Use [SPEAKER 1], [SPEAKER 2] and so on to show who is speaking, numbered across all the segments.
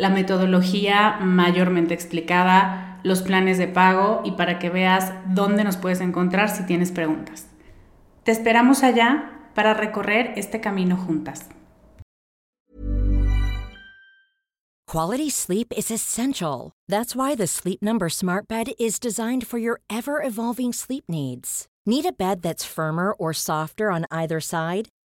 [SPEAKER 1] la metodología mayormente explicada, los planes de pago y para que veas dónde nos puedes encontrar si tienes preguntas. Te esperamos allá para recorrer este camino juntas.
[SPEAKER 2] Quality sleep is essential. That's why the Sleep Number Smart Bed is designed for your ever evolving sleep needs. Need a bed that's firmer or softer on either side?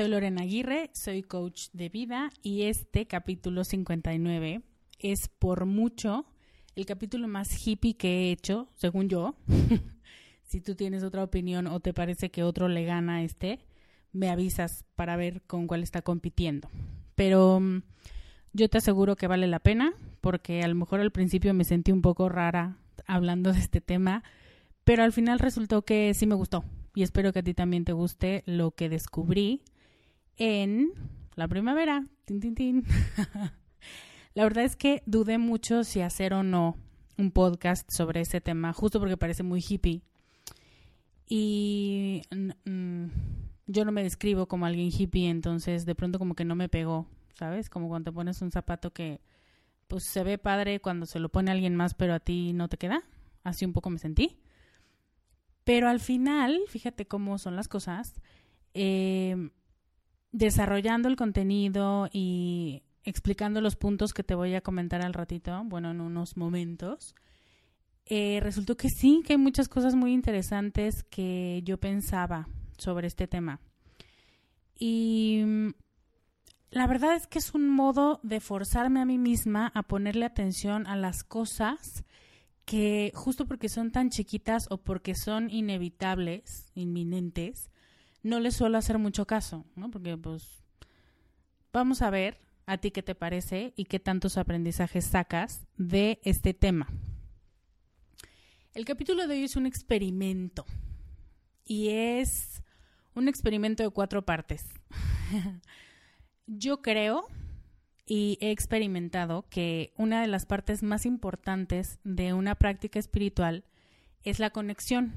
[SPEAKER 1] Soy Lorena Aguirre, soy coach de vida y este capítulo 59 es por mucho el capítulo más hippie que he hecho, según yo. si tú tienes otra opinión o te parece que otro le gana a este, me avisas para ver con cuál está compitiendo. Pero mm, yo te aseguro que vale la pena porque a lo mejor al principio me sentí un poco rara hablando de este tema, pero al final resultó que sí me gustó y espero que a ti también te guste lo que descubrí en la primavera. la verdad es que dudé mucho si hacer o no un podcast sobre ese tema, justo porque parece muy hippie. Y mm, yo no me describo como alguien hippie, entonces de pronto como que no me pegó, ¿sabes? Como cuando te pones un zapato que pues se ve padre cuando se lo pone alguien más, pero a ti no te queda. Así un poco me sentí. Pero al final, fíjate cómo son las cosas, eh, desarrollando el contenido y explicando los puntos que te voy a comentar al ratito, bueno, en unos momentos, eh, resultó que sí, que hay muchas cosas muy interesantes que yo pensaba sobre este tema. Y mm, la verdad es que es un modo de forzarme a mí misma a ponerle atención a las cosas que justo porque son tan chiquitas o porque son inevitables, inminentes, no les suelo hacer mucho caso, ¿no? Porque pues vamos a ver a ti qué te parece y qué tantos aprendizajes sacas de este tema. El capítulo de hoy es un experimento y es un experimento de cuatro partes. Yo creo y he experimentado que una de las partes más importantes de una práctica espiritual es la conexión.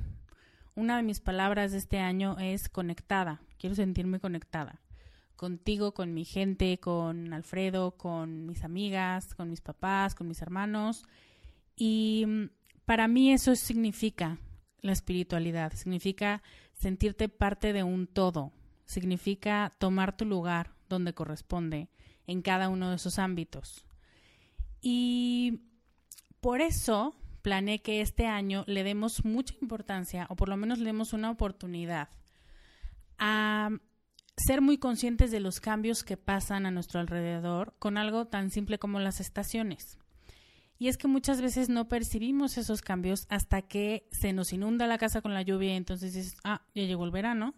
[SPEAKER 1] Una de mis palabras de este año es conectada. Quiero sentirme conectada. Contigo, con mi gente, con Alfredo, con mis amigas, con mis papás, con mis hermanos. Y mm, para mí eso significa la espiritualidad, significa sentirte parte de un todo, significa tomar tu lugar donde corresponde en cada uno de esos ámbitos. Y por eso planeé que este año le demos mucha importancia, o por lo menos le demos una oportunidad, a ser muy conscientes de los cambios que pasan a nuestro alrededor con algo tan simple como las estaciones. Y es que muchas veces no percibimos esos cambios hasta que se nos inunda la casa con la lluvia y entonces dices, ah, ya llegó el verano.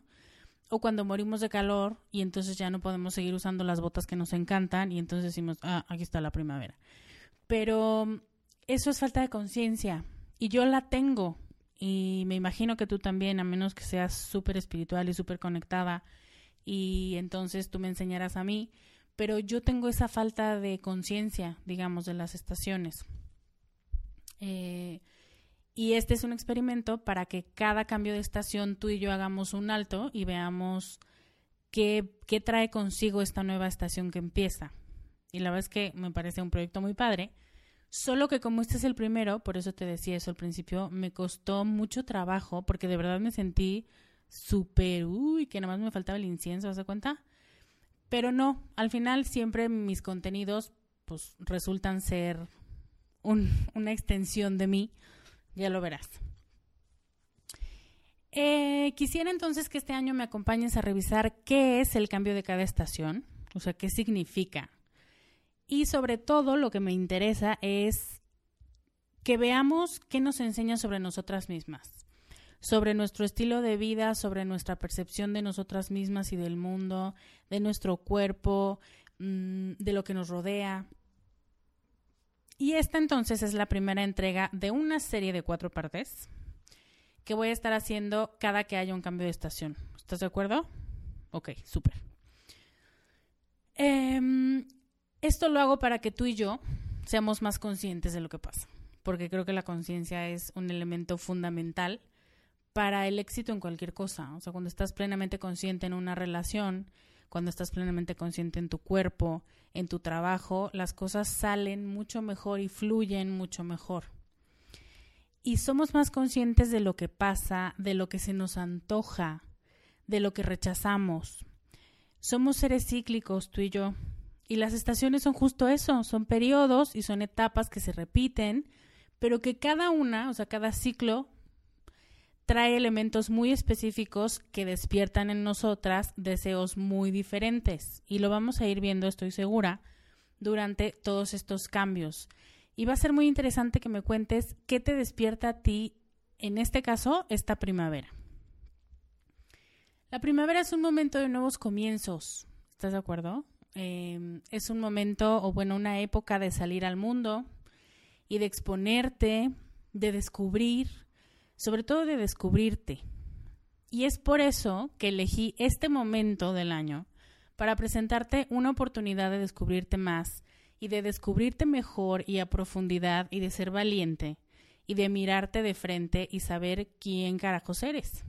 [SPEAKER 1] O cuando morimos de calor y entonces ya no podemos seguir usando las botas que nos encantan y entonces decimos, ah, aquí está la primavera. Pero eso es falta de conciencia y yo la tengo y me imagino que tú también, a menos que seas súper espiritual y súper conectada y entonces tú me enseñarás a mí, pero yo tengo esa falta de conciencia, digamos, de las estaciones. Eh, y este es un experimento para que cada cambio de estación tú y yo hagamos un alto y veamos qué, qué trae consigo esta nueva estación que empieza. Y la verdad es que me parece un proyecto muy padre. Solo que como este es el primero, por eso te decía eso al principio, me costó mucho trabajo porque de verdad me sentí súper, uy, que nada más me faltaba el incienso, ¿vas a cuenta? Pero no, al final siempre mis contenidos pues resultan ser una extensión de mí, ya lo verás. Eh, quisiera entonces que este año me acompañes a revisar qué es el cambio de cada estación, o sea, qué significa. Y sobre todo lo que me interesa es que veamos qué nos enseña sobre nosotras mismas sobre nuestro estilo de vida, sobre nuestra percepción de nosotras mismas y del mundo, de nuestro cuerpo, mm, de lo que nos rodea. Y esta entonces es la primera entrega de una serie de cuatro partes que voy a estar haciendo cada que haya un cambio de estación. ¿Estás de acuerdo? Ok, súper. Em, esto lo hago para que tú y yo seamos más conscientes de lo que pasa, porque creo que la conciencia es un elemento fundamental para el éxito en cualquier cosa. O sea, cuando estás plenamente consciente en una relación, cuando estás plenamente consciente en tu cuerpo, en tu trabajo, las cosas salen mucho mejor y fluyen mucho mejor. Y somos más conscientes de lo que pasa, de lo que se nos antoja, de lo que rechazamos. Somos seres cíclicos, tú y yo. Y las estaciones son justo eso, son periodos y son etapas que se repiten, pero que cada una, o sea, cada ciclo trae elementos muy específicos que despiertan en nosotras deseos muy diferentes. Y lo vamos a ir viendo, estoy segura, durante todos estos cambios. Y va a ser muy interesante que me cuentes qué te despierta a ti, en este caso, esta primavera. La primavera es un momento de nuevos comienzos. ¿Estás de acuerdo? Em, es un momento, o bueno, una época de salir al mundo y de exponerte, de descubrir, sobre todo de descubrirte. Y es por eso que elegí este momento del año para presentarte una oportunidad de descubrirte más y de descubrirte mejor y a profundidad y de ser valiente y de mirarte de frente y saber quién carajos eres.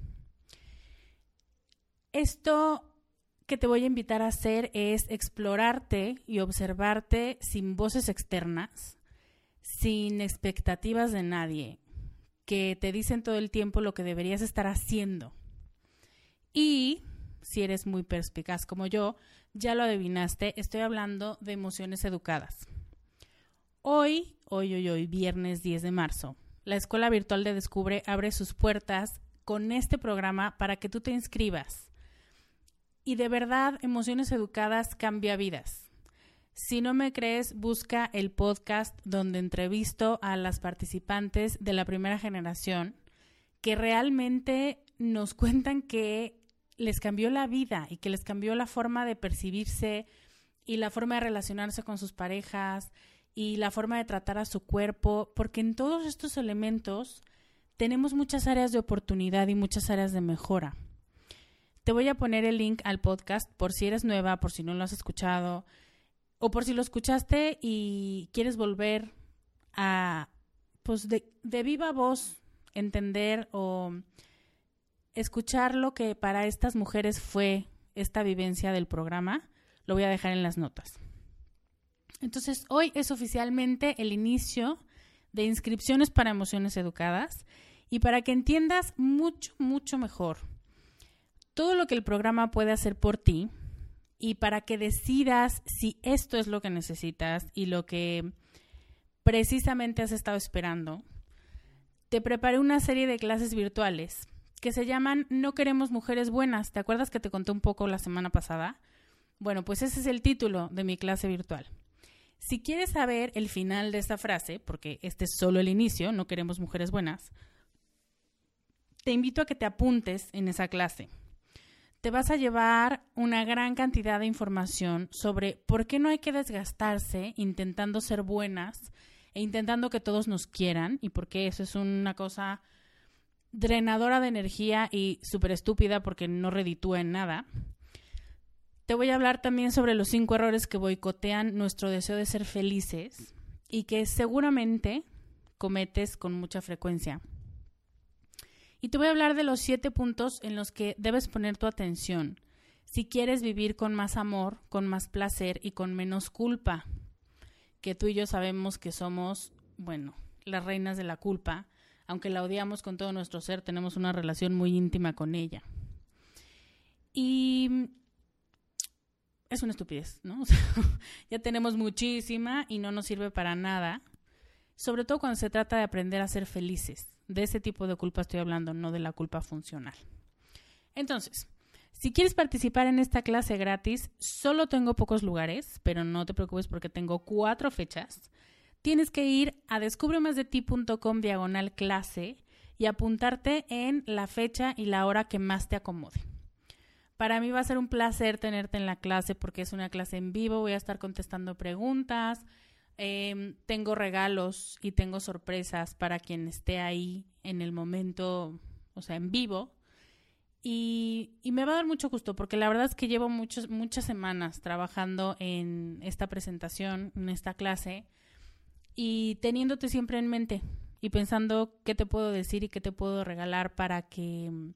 [SPEAKER 1] Esto que te voy a invitar a hacer es explorarte y observarte sin voces externas, sin expectativas de nadie, que te dicen todo el tiempo lo que deberías estar haciendo. Y si eres muy perspicaz como yo, ya lo adivinaste, estoy hablando de emociones educadas. Hoy, hoy, hoy, hoy, viernes 10 de marzo, la Escuela Virtual de Descubre abre sus puertas con este programa para que tú te inscribas. Y de verdad, Emociones Educadas cambia vidas. Si no me crees, busca el podcast donde entrevisto a las participantes de la primera generación que realmente nos cuentan que les cambió la vida y que les cambió la forma de percibirse y la forma de relacionarse con sus parejas y la forma de tratar a su cuerpo, porque en todos estos elementos tenemos muchas áreas de oportunidad y muchas áreas de mejora. Te voy a poner el link al podcast por si eres nueva, por si no lo has escuchado o por si lo escuchaste y quieres volver a, pues de, viva voz, entender o escuchar lo que para estas mujeres fue esta vivencia del programa, lo voy a dejar en las notas. Entonces, hoy es oficialmente el inicio de inscripciones para emociones educadas y para que entiendas mucho, mucho mejor todo lo que el programa puede hacer por ti y para que decidas si esto es lo que necesitas y lo que precisamente has estado esperando, te preparé una serie de clases virtuales que se llaman No queremos mujeres buenas. ¿Te acuerdas que te conté un poco la semana pasada? Bueno, pues ese es el título de mi clase virtual. Si quieres saber el final de esta frase, porque este es solo el inicio, no queremos mujeres buenas, te invito a que te apuntes en esa clase. Te vas a llevar una gran cantidad de información sobre por qué no hay que desgastarse intentando ser buenas e intentando que todos nos quieran y por qué eso es una cosa drenadora de energía y súper estúpida porque no reditúa en nada. Te voy a hablar también sobre los cinco errores que boicotean nuestro deseo de ser felices y que seguramente cometes con mucha frecuencia. Y te voy a hablar de los siete puntos en los que debes poner tu atención si quieres vivir con más amor, con más placer y con menos culpa. Que tú y yo sabemos que somos, bueno, las reinas de la culpa, aunque la odiamos con todo nuestro ser, tenemos una relación muy íntima con ella. Y es una estupidez, ¿no? ya tenemos muchísima y no nos sirve para nada, sobre todo cuando se trata de aprender a ser felices. De ese tipo de culpa estoy hablando, no de la culpa funcional. Entonces, si quieres participar en esta clase gratis, solo tengo pocos lugares, pero no te preocupes porque tengo cuatro fechas. Tienes que ir a descubremasdeti.com diagonal clase y apuntarte en la fecha y la hora que más te acomode. Para mí va a ser un placer tenerte en la clase porque es una clase en vivo, voy a estar contestando preguntas, em, tengo regalos y tengo sorpresas para quien esté ahí en el momento, o sea, en vivo. Y, y, me va a dar mucho gusto porque la verdad es que llevo muchos, muchas semanas trabajando en esta presentación, en esta clase, y teniéndote siempre en mente y pensando qué te puedo decir y qué te puedo regalar para que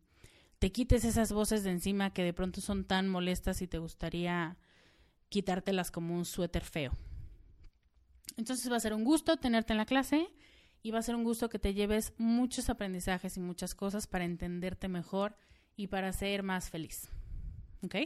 [SPEAKER 1] te quites esas voces de encima que de pronto son tan molestas y te gustaría quitártelas como un suéter feo. Entonces va a ser un gusto tenerte en la clase y va a ser un gusto que te lleves muchos aprendizajes y muchas cosas para entenderte mejor y para ser más feliz. ¿Ok?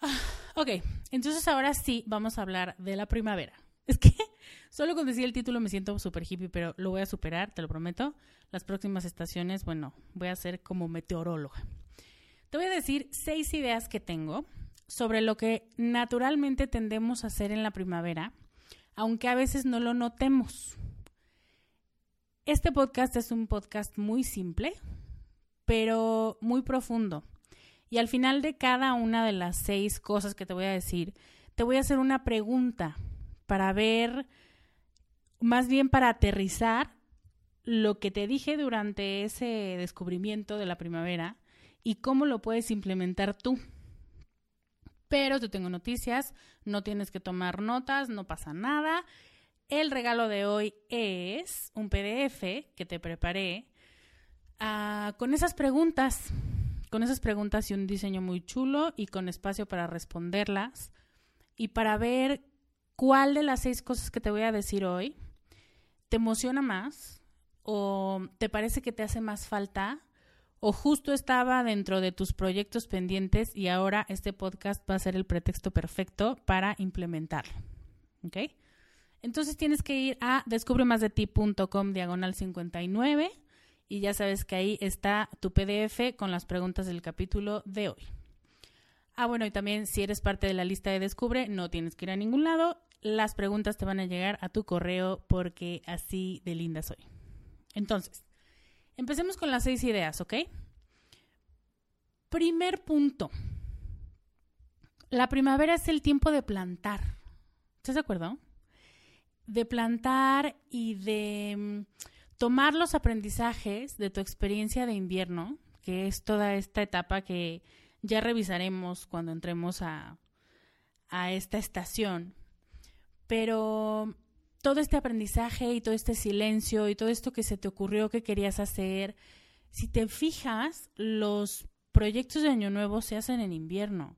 [SPEAKER 1] Ah, ok, entonces ahora sí vamos a hablar de la primavera. Es que solo con decir el título me siento súper hippie, pero lo voy a superar, te lo prometo. Las próximas estaciones, bueno, voy a ser como meteoróloga. Te voy a decir seis ideas que tengo sobre lo que naturalmente tendemos a hacer en la primavera, aunque a veces no lo notemos. Este podcast es un podcast muy simple, pero muy profundo. Y al final de cada una de las seis cosas que te voy a decir, te voy a hacer una pregunta para ver, más bien para aterrizar lo que te dije durante ese descubrimiento de la primavera y cómo lo puedes implementar tú. Pero te tengo noticias, no tienes que tomar notas, no pasa nada. El regalo de hoy es un PDF que te preparé uh, con esas preguntas, con esas preguntas y un diseño muy chulo y con espacio para responderlas y para ver ¿Cuál de las seis cosas que te voy a decir hoy te emociona más? ¿O te parece que te hace más falta? ¿O justo estaba dentro de tus proyectos pendientes y ahora este podcast va a ser el pretexto perfecto para implementarlo? ¿Ok? Entonces tienes que ir a descubremasdeti.com diagonal 59 y ya sabes que ahí está tu PDF con las preguntas del capítulo de hoy. Ah, bueno, y también si eres parte de la lista de Descubre, no tienes que ir a ningún lado, las preguntas te van a llegar a tu correo porque así de linda soy. Entonces, empecemos con las seis ideas, ¿ok? Primer punto. La primavera es el tiempo de plantar. ¿Estás de acuerdo? De plantar y de mm, tomar los aprendizajes de tu experiencia de invierno, que es toda esta etapa que ya revisaremos cuando entremos a, a esta estación pero todo este aprendizaje y todo este silencio y todo esto que se te ocurrió que querías hacer, si te fijas, los proyectos de Año Nuevo se hacen en invierno.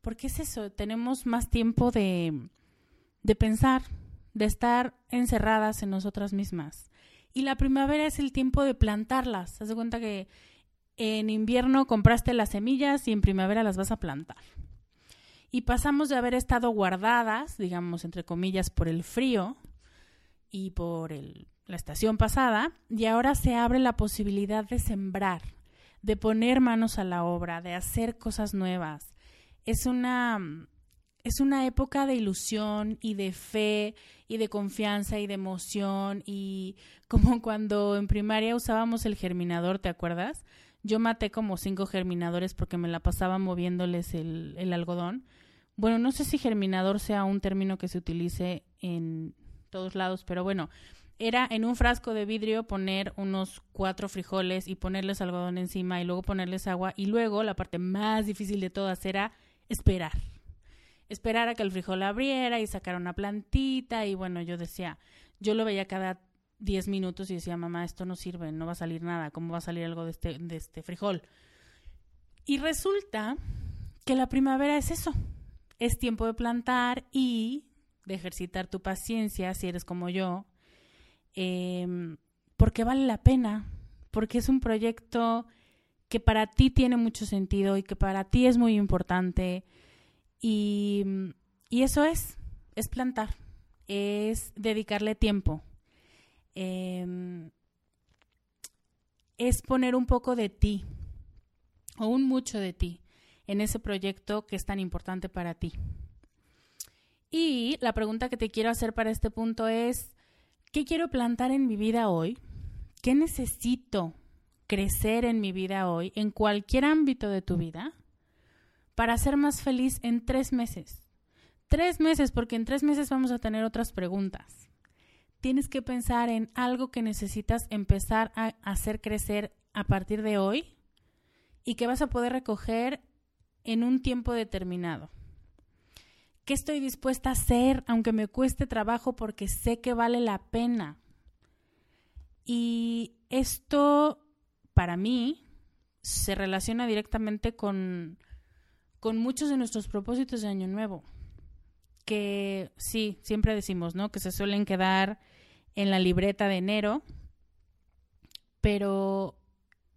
[SPEAKER 1] Porque es eso, tenemos más tiempo de, de pensar, de estar encerradas en nosotras mismas. Y la primavera es el tiempo de plantarlas. Haz de cuenta que en invierno compraste las semillas y en primavera las vas a plantar. Y pasamos de haber estado guardadas, digamos, entre comillas, por el frío y por el, la estación pasada, y ahora se abre la posibilidad de sembrar, de poner manos a la obra, de hacer cosas nuevas. Es una es una época de ilusión y de fe y de confianza y de emoción y como cuando en primaria usábamos el germinador, ¿te acuerdas? Yo maté como cinco germinadores porque me la pasaba moviéndoles el, el algodón. Bueno, no sé si germinador sea un término que se utilice en todos lados, pero bueno, era en un frasco de vidrio poner unos cuatro frijoles y ponerles algodón encima y luego ponerles agua y luego la parte más difícil de todas era esperar esperar a que el frijol abriera y sacar una plantita y bueno, yo decía, yo lo veía cada 10 minutos y decía, mamá, esto no sirve, no va a salir nada, ¿cómo va a salir algo de este, de este frijol? Y resulta que la primavera es eso, es tiempo de plantar y de ejercitar tu paciencia, si eres como yo, em, porque vale la pena, porque es un proyecto que para ti tiene mucho sentido y que para ti es muy importante. Y, eso es, es plantar, es dedicarle tiempo, em, es poner un poco de ti o un mucho de ti en ese proyecto que es tan importante para ti. Y la pregunta que te quiero hacer para este punto es, ¿qué quiero plantar en mi vida hoy? ¿Qué necesito crecer en mi vida hoy, en cualquier ámbito de tu vida? para ser más feliz en tres meses. Tres meses, porque en tres meses vamos a tener otras preguntas. Tienes que pensar en algo que necesitas empezar a hacer crecer a partir de hoy y que vas a poder recoger en un tiempo determinado. ¿Qué estoy dispuesta a hacer aunque me cueste trabajo porque sé que vale la pena? Y esto, para mí, se relaciona directamente con con muchos de nuestros propósitos de Año Nuevo, que sí, siempre decimos, ¿no? Que se suelen quedar en la libreta de enero, pero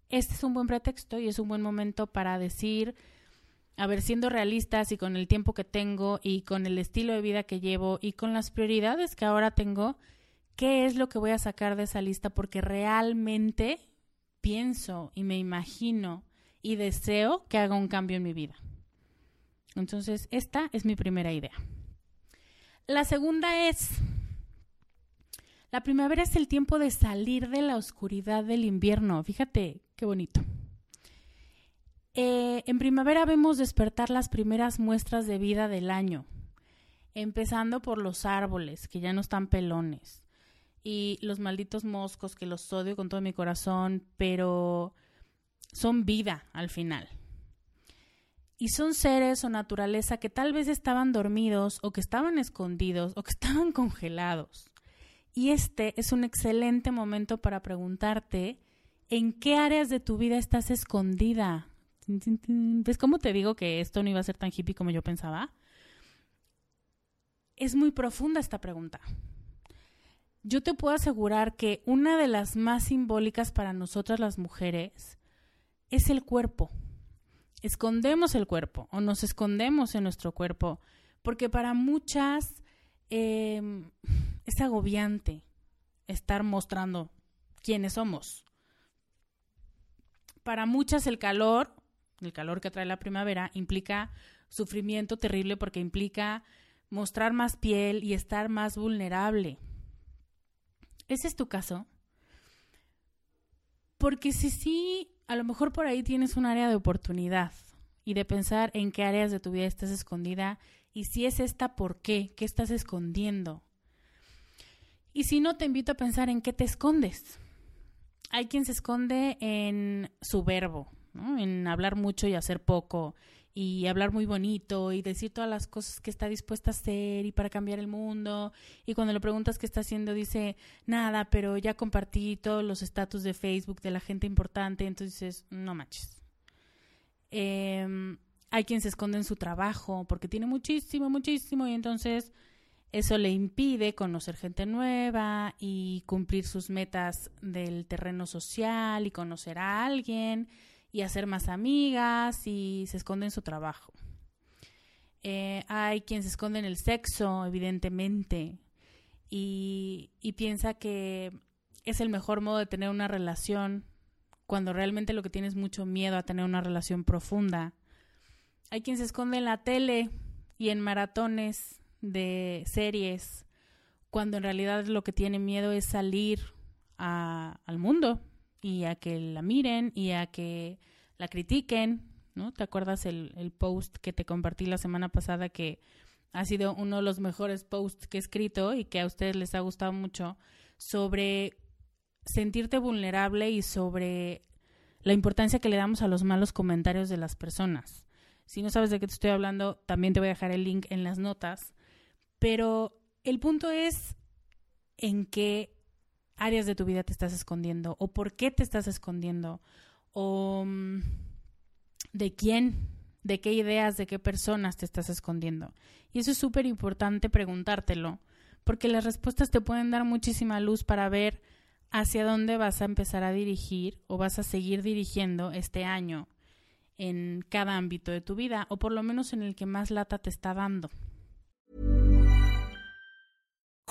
[SPEAKER 1] este es un buen pretexto y es un buen momento para decir, a ver, siendo realistas y con el tiempo que tengo y con el estilo de vida que llevo y con las prioridades que ahora tengo, ¿qué es lo que voy a sacar de esa lista? Porque realmente pienso y me imagino y deseo que haga un cambio en mi vida. Entonces, esta es mi primera idea. La segunda es, la primavera es el tiempo de salir de la oscuridad del invierno. Fíjate, qué bonito. Eh, en primavera vemos despertar las primeras muestras de vida del año, empezando por los árboles, que ya no están pelones, y los malditos moscos, que los odio con todo mi corazón, pero son vida al final. Y son seres o naturaleza que tal vez estaban dormidos o que estaban escondidos o que estaban congelados. Y este es un excelente momento para preguntarte en qué áreas de tu vida estás escondida. ¿Ves cómo te digo que esto no iba a ser tan hippie como yo pensaba? Es muy profunda esta pregunta. Yo te puedo asegurar que una de las más simbólicas para nosotras las mujeres es el cuerpo escondemos el cuerpo o nos escondemos en nuestro cuerpo, porque para muchas em, es agobiante estar mostrando quiénes somos. Para muchas el calor, el calor que trae la primavera, implica sufrimiento terrible porque implica mostrar más piel y estar más vulnerable. ¿Ese es tu caso? Porque si sí a lo mejor por ahí tienes un área de oportunidad y de pensar en qué áreas de tu vida estás escondida y si es esta, ¿por qué? ¿Qué estás escondiendo? Y si no, te invito a pensar en qué te escondes. Hay quien se esconde en su verbo, en hablar mucho y hacer poco, y hablar muy bonito y decir todas las cosas que está dispuesta a hacer y para cambiar el mundo. Y cuando le preguntas qué está haciendo, dice nada, pero ya compartí todos los estatus de Facebook de la gente importante. Entonces, no manches. Em, hay quien se esconde en su trabajo porque tiene muchísimo, muchísimo y entonces eso le impide conocer gente nueva y cumplir sus metas del terreno social y conocer a alguien y hacer más amigas y se esconde en su trabajo. Eh, hay quien se esconde en el sexo, evidentemente, y, y piensa que es el mejor modo de tener una relación cuando realmente lo que tiene es mucho miedo a tener una relación profunda. Hay quien se esconde en la tele y en maratones de series, cuando en realidad lo que tiene miedo es salir al mundo, y a que la miren y a que la critiquen, ¿no? ¿Te acuerdas el, el post que te compartí la semana pasada que ha sido uno de los mejores posts que he escrito y que a ustedes les ha gustado mucho sobre sentirte vulnerable y sobre la importancia que le damos a los malos comentarios de las personas. Si no sabes de qué te estoy hablando, también te voy a dejar el link en las notas. Pero el punto es en que áreas de tu vida te estás escondiendo o por qué te estás escondiendo o mm, de quién, de qué ideas, de qué personas te estás escondiendo. Y eso es súper importante preguntártelo, porque las respuestas te pueden dar muchísima luz para ver hacia dónde vas a empezar a dirigir o vas a seguir dirigiendo este año en cada ámbito de tu vida o por lo menos en el que más lata te está dando.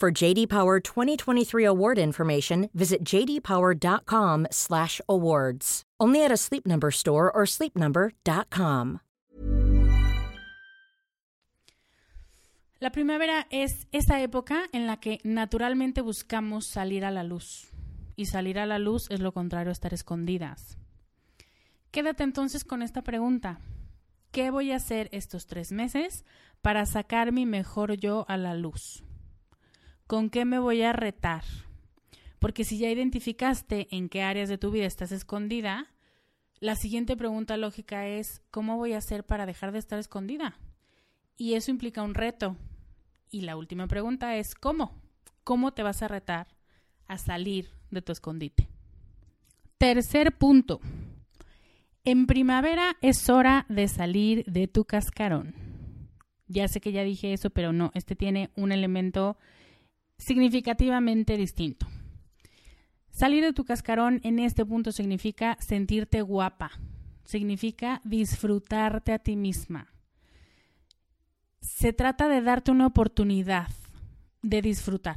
[SPEAKER 2] For JD Power 2023 award information, visit jdpower.com/awards. Only at a Sleep Number store or sleepnumber.com.
[SPEAKER 1] La primavera es esa época en la que naturalmente buscamos salir a la luz. Y salir a la luz es lo contrario a estar escondidas. Quédate entonces con esta pregunta. ¿Qué voy a hacer estos tres meses para sacar mi mejor yo a la luz? ¿Con qué me voy a retar? Porque si ya identificaste en qué áreas de tu vida estás escondida, la siguiente pregunta lógica es, ¿cómo voy a hacer para dejar de estar escondida? Y eso implica un reto. Y la última pregunta es, ¿cómo? ¿Cómo te vas a retar a salir de tu escondite? Tercer punto. En primavera es hora de salir de tu cascarón. Ya sé que ya dije eso, pero no, este tiene un elemento significativamente distinto. Salir de tu cascarón en este punto significa sentirte guapa, significa disfrutarte a ti misma. Se trata de darte una oportunidad de disfrutar,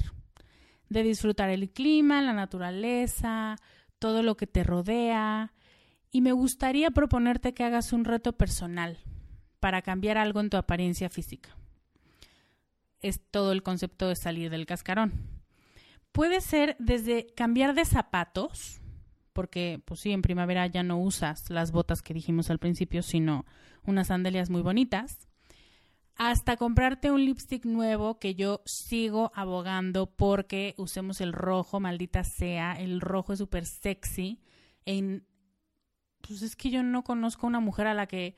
[SPEAKER 1] de disfrutar el clima, la naturaleza, todo lo que te rodea. Y me gustaría proponerte que hagas un reto personal para cambiar algo en tu apariencia física es todo el concepto de salir del cascarón. Puede ser desde cambiar de zapatos, porque pues sí, en primavera ya no usas las botas que dijimos al principio, sino unas sandalias muy bonitas, hasta comprarte un lipstick nuevo que yo sigo abogando porque usemos el rojo, maldita sea, el rojo es súper sexy. En, pues es que yo no conozco una mujer a la que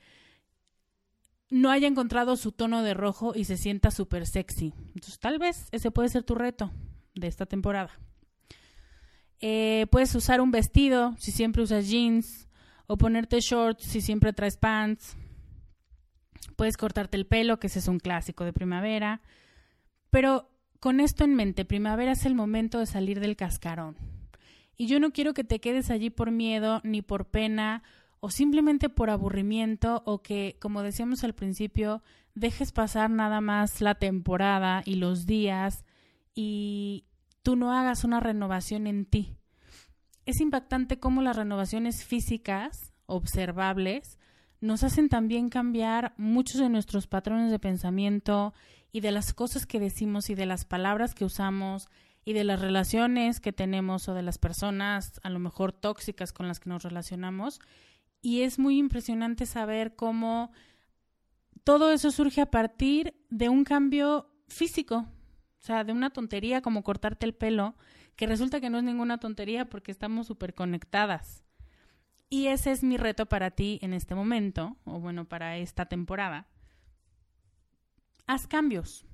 [SPEAKER 1] no haya encontrado su tono de rojo y se sienta súper sexy. Entonces, tal vez ese puede ser tu reto de esta temporada. Eh, puedes usar un vestido si siempre usas jeans o ponerte shorts si siempre traes pants. Puedes cortarte el pelo, que ese es un clásico de primavera. Pero con esto en mente, primavera es el momento de salir del cascarón. Y yo no quiero que te quedes allí por miedo ni por pena o simplemente por aburrimiento o que, como decíamos al principio, dejes pasar nada más la temporada y los días y tú no hagas una renovación en ti. Es impactante cómo las renovaciones físicas observables nos hacen también cambiar muchos de nuestros patrones de pensamiento y de las cosas que decimos y de las palabras que usamos y de las relaciones que tenemos o de las personas a lo mejor tóxicas con las que nos relacionamos. Y es muy impresionante saber cómo todo eso surge a partir de un cambio físico, o sea, de una tontería como cortarte el pelo, que resulta que no es ninguna tontería porque estamos súper conectadas. Y ese es mi reto para ti en este momento, o bueno, para esta temporada. Haz cambios.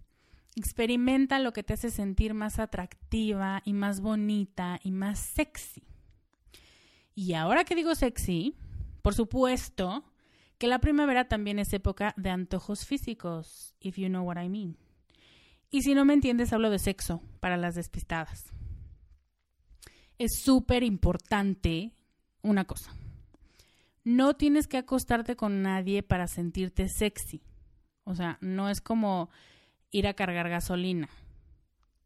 [SPEAKER 1] Experimenta lo que te hace sentir más atractiva y más bonita y más sexy. Y ahora que digo sexy, por supuesto que la primavera también es época de antojos físicos, if you know what I mean. Y si no me entiendes, hablo de sexo para las despistadas. Es súper importante una cosa. No tienes que acostarte con nadie para sentirte sexy. O sea, no es como ir a cargar gasolina.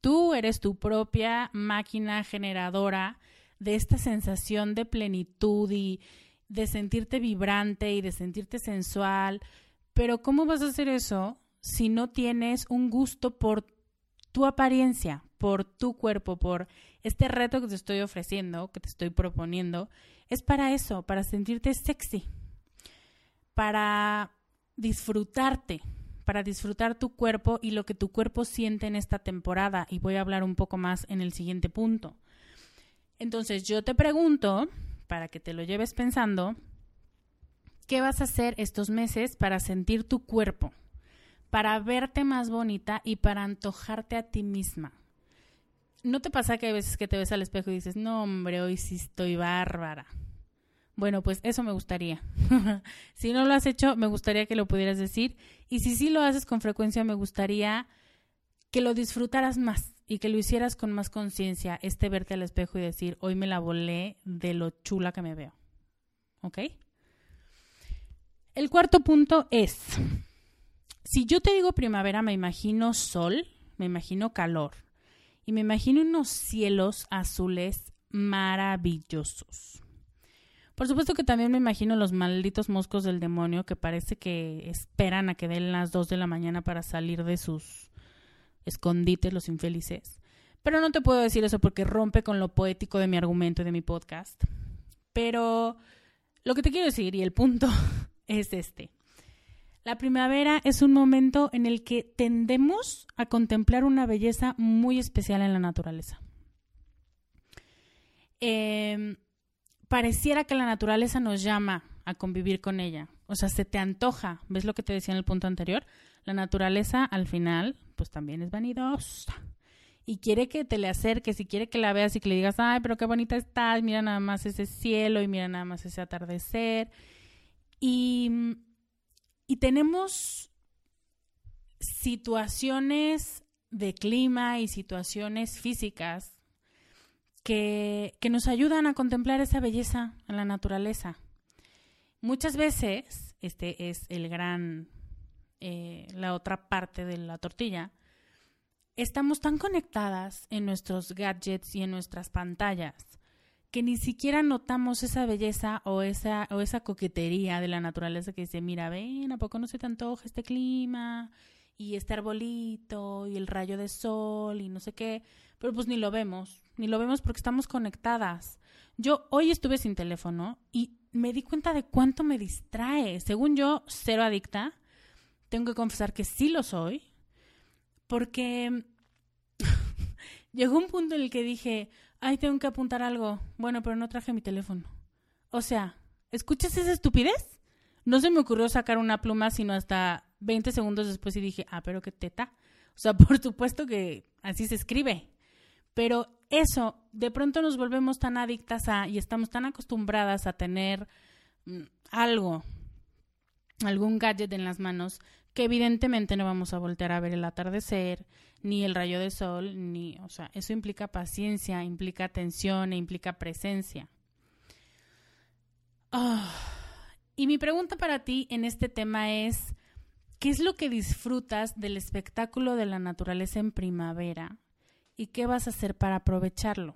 [SPEAKER 1] Tú eres tu propia máquina generadora de esta sensación de plenitud y de sentirte vibrante y de sentirte sensual. Pero ¿cómo vas a hacer eso si no tienes un gusto por tu apariencia, por tu cuerpo, por este reto que te estoy ofreciendo, que te estoy proponiendo? Es para eso, para sentirte sexy, para disfrutarte, para disfrutar tu cuerpo y lo que tu cuerpo siente en esta temporada. Y voy a hablar un poco más en el siguiente punto. Entonces yo te pregunto, para que te lo lleves pensando, ¿qué vas a hacer estos meses para sentir tu cuerpo? Para verte más bonita y para antojarte a ti misma. ¿No te pasa que hay veces que te ves al espejo y dices, no hombre, hoy sí estoy bárbara? Bueno, pues eso me gustaría. si no lo has hecho, me gustaría que lo pudieras decir. Y si sí lo haces con frecuencia, me gustaría que lo disfrutaras más y que lo hicieras con más conciencia, este verte al espejo y decir, hoy me la volé de lo chula que me veo. ¿Ok? El cuarto punto es, si yo te digo primavera, me imagino sol, me imagino calor y me imagino unos cielos azules maravillosos. Por supuesto que también me imagino los malditos moscos del demonio que parece que esperan a que den las dos de la mañana para salir de sus escondites, los infelices. Pero no te puedo decir eso porque rompe con lo poético de mi argumento y de mi podcast. Pero lo que te quiero decir y el punto es este. La primavera es un momento en el que tendemos a contemplar una belleza muy especial en la naturaleza. Eh, pareciera que la naturaleza nos llama a convivir con ella. O sea, se te antoja. ¿Ves lo que te decía en el punto anterior? La naturaleza, al final, pues también es vanidosa. Y quiere que te le acerques y quiere que la veas y que le digas, ay, pero qué bonita estás, mira nada más ese cielo y mira nada más ese atardecer. Y, y tenemos situaciones de clima y situaciones físicas que, nos ayudan a contemplar esa belleza en la naturaleza. Muchas veces, este es el gran, eh, la otra parte de la tortilla, estamos tan conectadas en nuestros gadgets y en nuestras pantallas que ni siquiera notamos esa belleza o esa, o esa coquetería de la naturaleza que dice, mira, ven, ¿a poco no se te antoja este clima? Y este arbolito y el rayo de sol y no sé qué, pero pues ni lo vemos ni lo vemos porque estamos conectadas. Yo hoy estuve sin teléfono y me di cuenta de cuánto me distrae. Según yo, cero adicta. Tengo que confesar que sí lo soy. Porque llegó un punto en el que dije, ay, tengo que apuntar algo. Bueno, pero no traje mi teléfono. O sea, ¿escuchas esa estupidez? No se me ocurrió sacar una pluma sino hasta 20 segundos después y dije, ah, pero qué teta. O sea, por supuesto que así se escribe. Pero eso, de pronto nos volvemos tan adictas a y estamos tan acostumbradas a tener mm, algo, algún gadget en las manos, que evidentemente no vamos a voltear a ver el atardecer, ni el rayo de sol, ni, o sea, eso implica paciencia, implica atención e implica presencia. Ah, y mi pregunta para ti en este tema es, ¿qué es lo que disfrutas del espectáculo de la naturaleza en primavera? Y qué vas a hacer para aprovecharlo.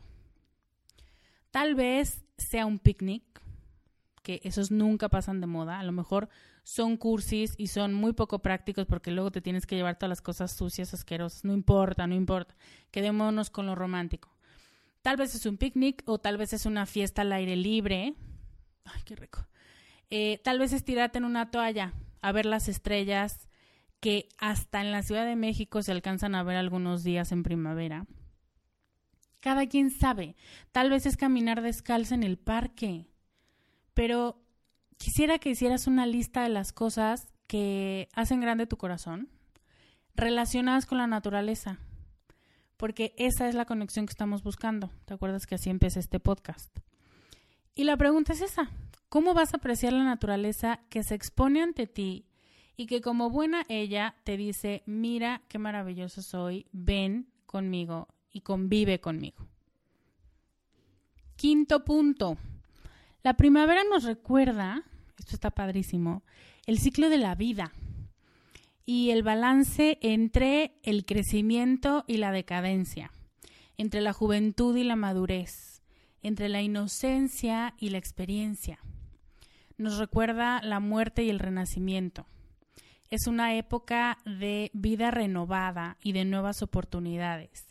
[SPEAKER 1] Tal vez sea un picnic, que esos nunca pasan de moda. A lo mejor son cursis y son muy poco prácticos porque luego te tienes que llevar todas las cosas sucias, asquerosas. No importa, no importa. Quedémonos con lo romántico. Tal vez es un picnic o tal vez es una fiesta al aire libre. Ay, qué rico. Eh, tal vez es tirarte en una toalla a ver las estrellas que hasta en la Ciudad de México se alcanzan a ver algunos días en primavera. Cada quien sabe. Tal vez es caminar descalza en el parque. Pero quisiera que hicieras una lista de las cosas que hacen grande tu corazón relacionadas con la naturaleza. Porque esa es la conexión que estamos buscando. ¿Te acuerdas que así empecé este podcast? Y la pregunta es esa. ¿Cómo vas a apreciar la naturaleza que se expone ante ti y que como buena ella te dice, mira qué maravilloso soy, ven conmigo y convive conmigo? Quinto punto. La primavera nos recuerda, esto está padrísimo, el ciclo de la vida y el balance entre el crecimiento y la decadencia, entre la juventud y la madurez, entre la inocencia y la experiencia nos recuerda la muerte y el renacimiento. Es una época de vida renovada y de nuevas oportunidades.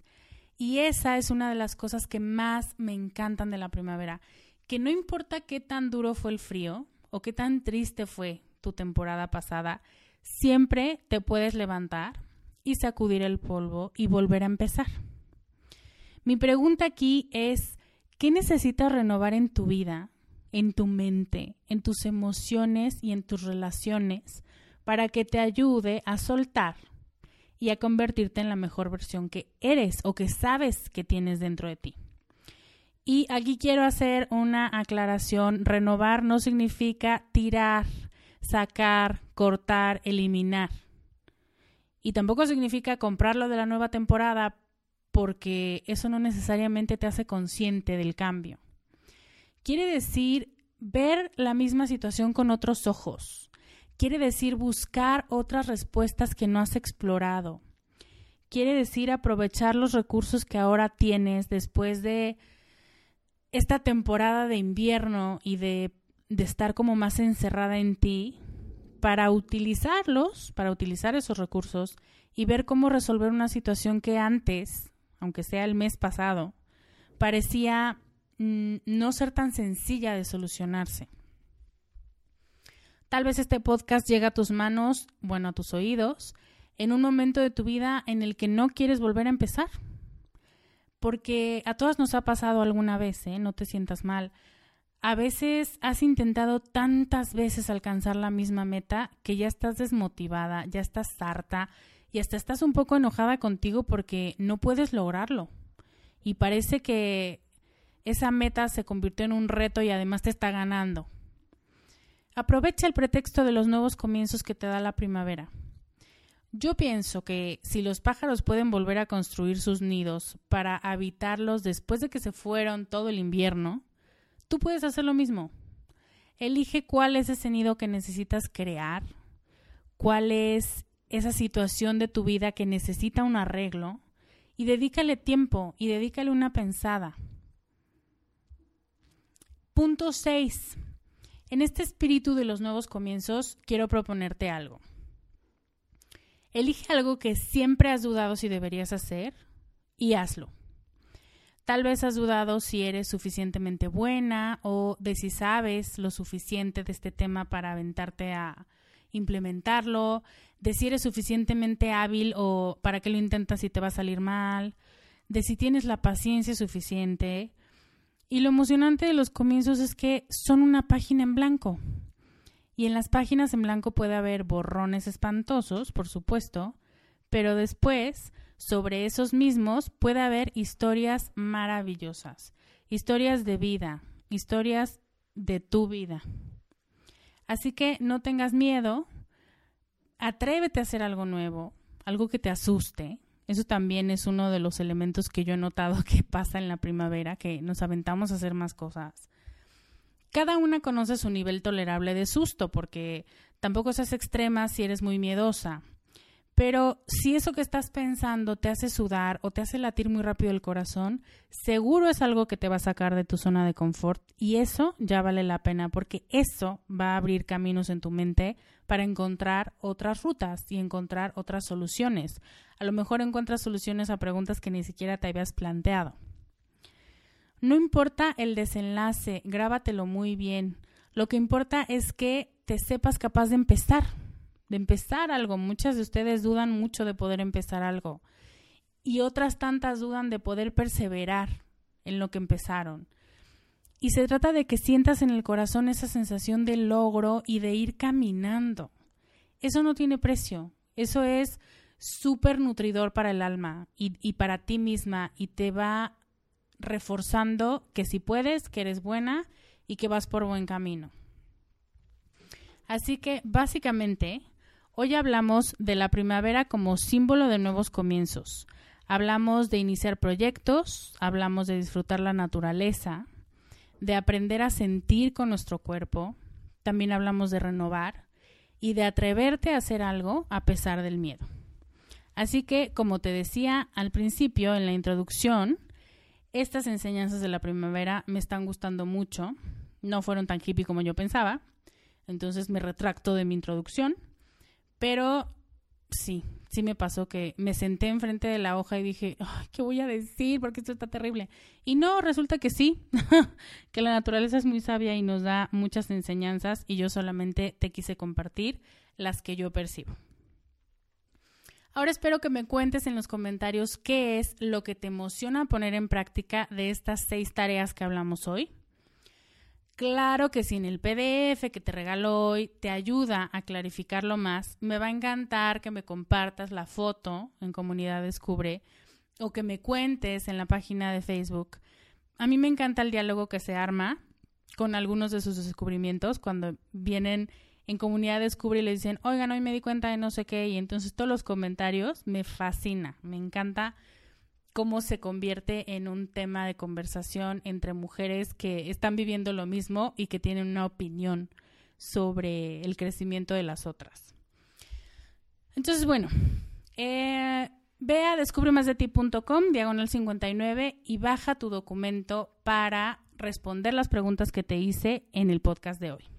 [SPEAKER 1] Y esa es una de las cosas que más me encantan de la primavera, que no importa qué tan duro fue el frío o qué tan triste fue tu temporada pasada, siempre te puedes levantar y sacudir el polvo y volver a empezar. Mi pregunta aquí es, ¿qué necesitas renovar en tu vida en tu mente, en tus emociones y en tus relaciones para que te ayude a soltar y a convertirte en la mejor versión que eres o que sabes que tienes dentro de ti. Y aquí quiero hacer una aclaración. Renovar no significa tirar, sacar, cortar, eliminar. Y tampoco significa comprarlo de la nueva temporada porque eso no necesariamente te hace consciente del cambio quiere decir ver la misma situación con otros ojos. Quiere decir buscar otras respuestas que no has explorado. Quiere decir aprovechar los recursos que ahora tienes después de esta temporada de invierno y de, estar como más encerrada en ti para utilizarlos, para utilizar esos recursos y ver cómo resolver una situación que antes, aunque sea el mes pasado, parecía Mm, no ser tan sencilla de solucionarse. Tal vez este podcast llega a tus manos, bueno, a tus oídos, en un momento de tu vida en el que no quieres volver a empezar. Porque a todas nos ha pasado alguna vez, ¿eh? no te sientas mal. A veces has intentado tantas veces alcanzar la misma meta que ya estás desmotivada, ya estás harta y hasta estás un poco enojada contigo porque no puedes lograrlo. Y parece que esa meta se convirtió en un reto y además te está ganando. Aprovecha el pretexto de los nuevos comienzos que te da la primavera. Yo pienso que si los pájaros pueden volver a construir sus nidos para habitarlos después de que se fueron todo el invierno, tú puedes hacer lo mismo. Elige cuál es ese nido que necesitas crear, cuál es esa situación de tu vida que necesita un arreglo y dedícale tiempo y dedícale una pensada. Punto 6. En este espíritu de los nuevos comienzos, quiero proponerte algo. Elige algo que siempre has dudado si deberías hacer y hazlo. Tal vez has dudado si eres suficientemente buena o de si sabes lo suficiente de este tema para aventarte a implementarlo, de si eres suficientemente hábil o para que lo intentas y te va a salir mal, de si tienes la paciencia suficiente y lo emocionante de los comienzos es que son una página en blanco. Y en las páginas en blanco puede haber borrones espantosos, por supuesto, pero después, sobre esos mismos, puede haber historias maravillosas, historias de vida, historias de tu vida. Así que no tengas miedo, atrévete a hacer algo nuevo, algo que te asuste, eso también es uno de los elementos que yo he notado que pasa en la primavera, que nos aventamos a hacer más cosas. Cada una conoce su nivel tolerable de susto, porque tampoco seas extrema si eres muy miedosa. Pero si eso que estás pensando te hace sudar o te hace latir muy rápido el corazón, seguro es algo que te va a sacar de tu zona de confort y eso ya vale la pena porque eso va a abrir caminos en tu mente para encontrar otras rutas y encontrar otras soluciones. A lo mejor encuentras soluciones a preguntas que ni siquiera te habías planteado. No importa el desenlace, grábatelo muy bien. Lo que importa es que te sepas capaz de empezar de empezar algo. Muchas de ustedes dudan mucho de poder empezar algo y otras tantas dudan de poder perseverar en lo que empezaron. Y se trata de que sientas en el corazón esa sensación de logro y de ir caminando. Eso no tiene precio. Eso es súper nutridor para el alma y, y, para ti misma y te va reforzando que si puedes, que eres buena y que vas por buen camino. Así que básicamente Hoy hablamos de la primavera como símbolo de nuevos comienzos. Hablamos de iniciar proyectos, hablamos de disfrutar la naturaleza, de aprender a sentir con nuestro cuerpo, también hablamos de renovar y de atreverte a hacer algo a pesar del miedo. Así que, como te decía al principio en la introducción, estas enseñanzas de la primavera me están gustando mucho. No fueron tan hippie como yo pensaba, entonces me retracto de mi introducción pero sí, sí me pasó que me senté enfrente de la hoja y dije, ¿qué voy a decir? Porque esto está terrible. Y no, resulta que sí, que la naturaleza es muy sabia y nos da muchas enseñanzas y yo solamente te quise compartir las que yo percibo. Ahora espero que me cuentes en los comentarios qué es lo que te emociona poner en práctica de estas seis tareas que hablamos hoy. Claro que si en el PDF que te regalo hoy te ayuda a clarificarlo más, me va a encantar que me compartas la foto en Comunidad Descubre o que me cuentes en la página de Facebook. A mí me encanta el diálogo que se arma con algunos de sus descubrimientos cuando vienen en Comunidad Descubre y le dicen, oigan, hoy me di cuenta de no sé qué, y entonces todos los comentarios me fascina, me encanta cómo se convierte en un tema de conversación entre mujeres que están viviendo lo mismo y que tienen una opinión sobre el crecimiento de las otras. Entonces, bueno, eh, ve a descubremasdeti.com, diagonal 59, y baja tu documento para responder las preguntas que te hice en el podcast de hoy.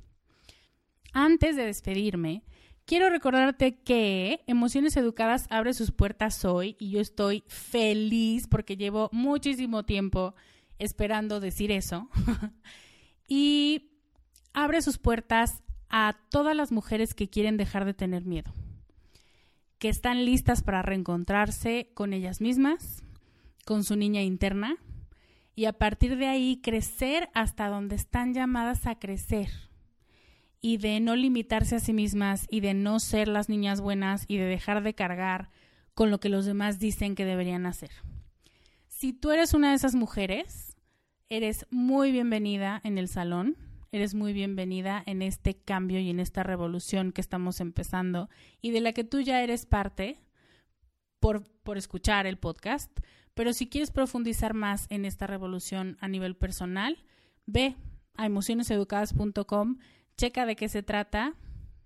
[SPEAKER 1] Antes de despedirme, Quiero recordarte que Emociones Educadas abre sus puertas hoy y yo estoy feliz porque llevo muchísimo tiempo esperando decir eso. y abre sus puertas a todas las mujeres que quieren dejar de tener miedo, que están listas para reencontrarse con ellas mismas, con su niña interna y a partir de ahí crecer hasta donde están llamadas a crecer y de no limitarse a sí mismas y de no ser las niñas buenas y de dejar de cargar con lo que los demás dicen que deberían hacer. Si tú eres una de esas mujeres, eres muy bienvenida en el salón, eres muy bienvenida en este cambio y en esta revolución que estamos empezando y de la que tú ya eres parte por, por escuchar el podcast. Pero si quieres profundizar más en esta revolución a nivel personal, ve a emocioneseducadas.com checa de qué se trata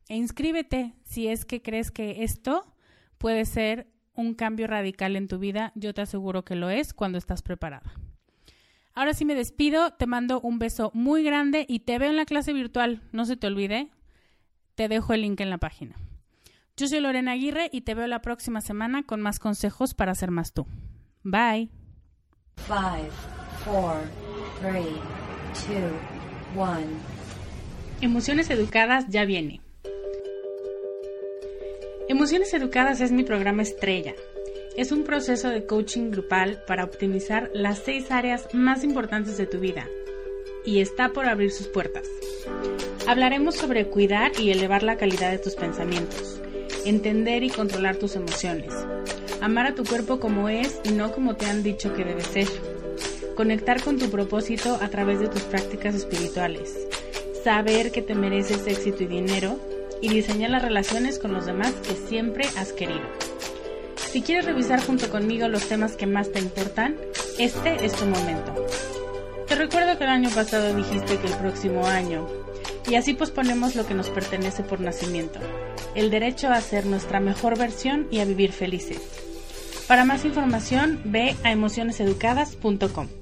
[SPEAKER 1] e inscríbete si es que crees que esto puede ser un cambio radical en tu vida. Yo te aseguro que lo es cuando estás preparada. Ahora sí me despido, te mando un beso muy grande y te veo en la clase virtual. No se te olvide, te dejo el link en la página. Yo soy Lorena Aguirre y te veo la próxima semana con más consejos para ser más tú. Bye. Five, four, three, two, one. Emociones Educadas ya viene. Emociones Educadas es mi programa estrella. Es un proceso de coaching grupal para optimizar las seis áreas más importantes de tu vida y está por abrir sus puertas. Hablaremos sobre cuidar y elevar la calidad de tus pensamientos, entender y controlar tus emociones, amar a tu cuerpo como es y no como te han dicho que debe ser, conectar con tu propósito a través de tus prácticas espirituales, saber que te mereces éxito y dinero y diseñar las relaciones con los demás que siempre has querido. Si quieres revisar junto conmigo los temas que más te importan, este es tu momento. Te recuerdo que el año pasado dijiste que el próximo año y así posponemos lo que nos pertenece por nacimiento, el derecho a ser nuestra mejor versión y a vivir felices. Para más información, ve a emocioneseducadas.com.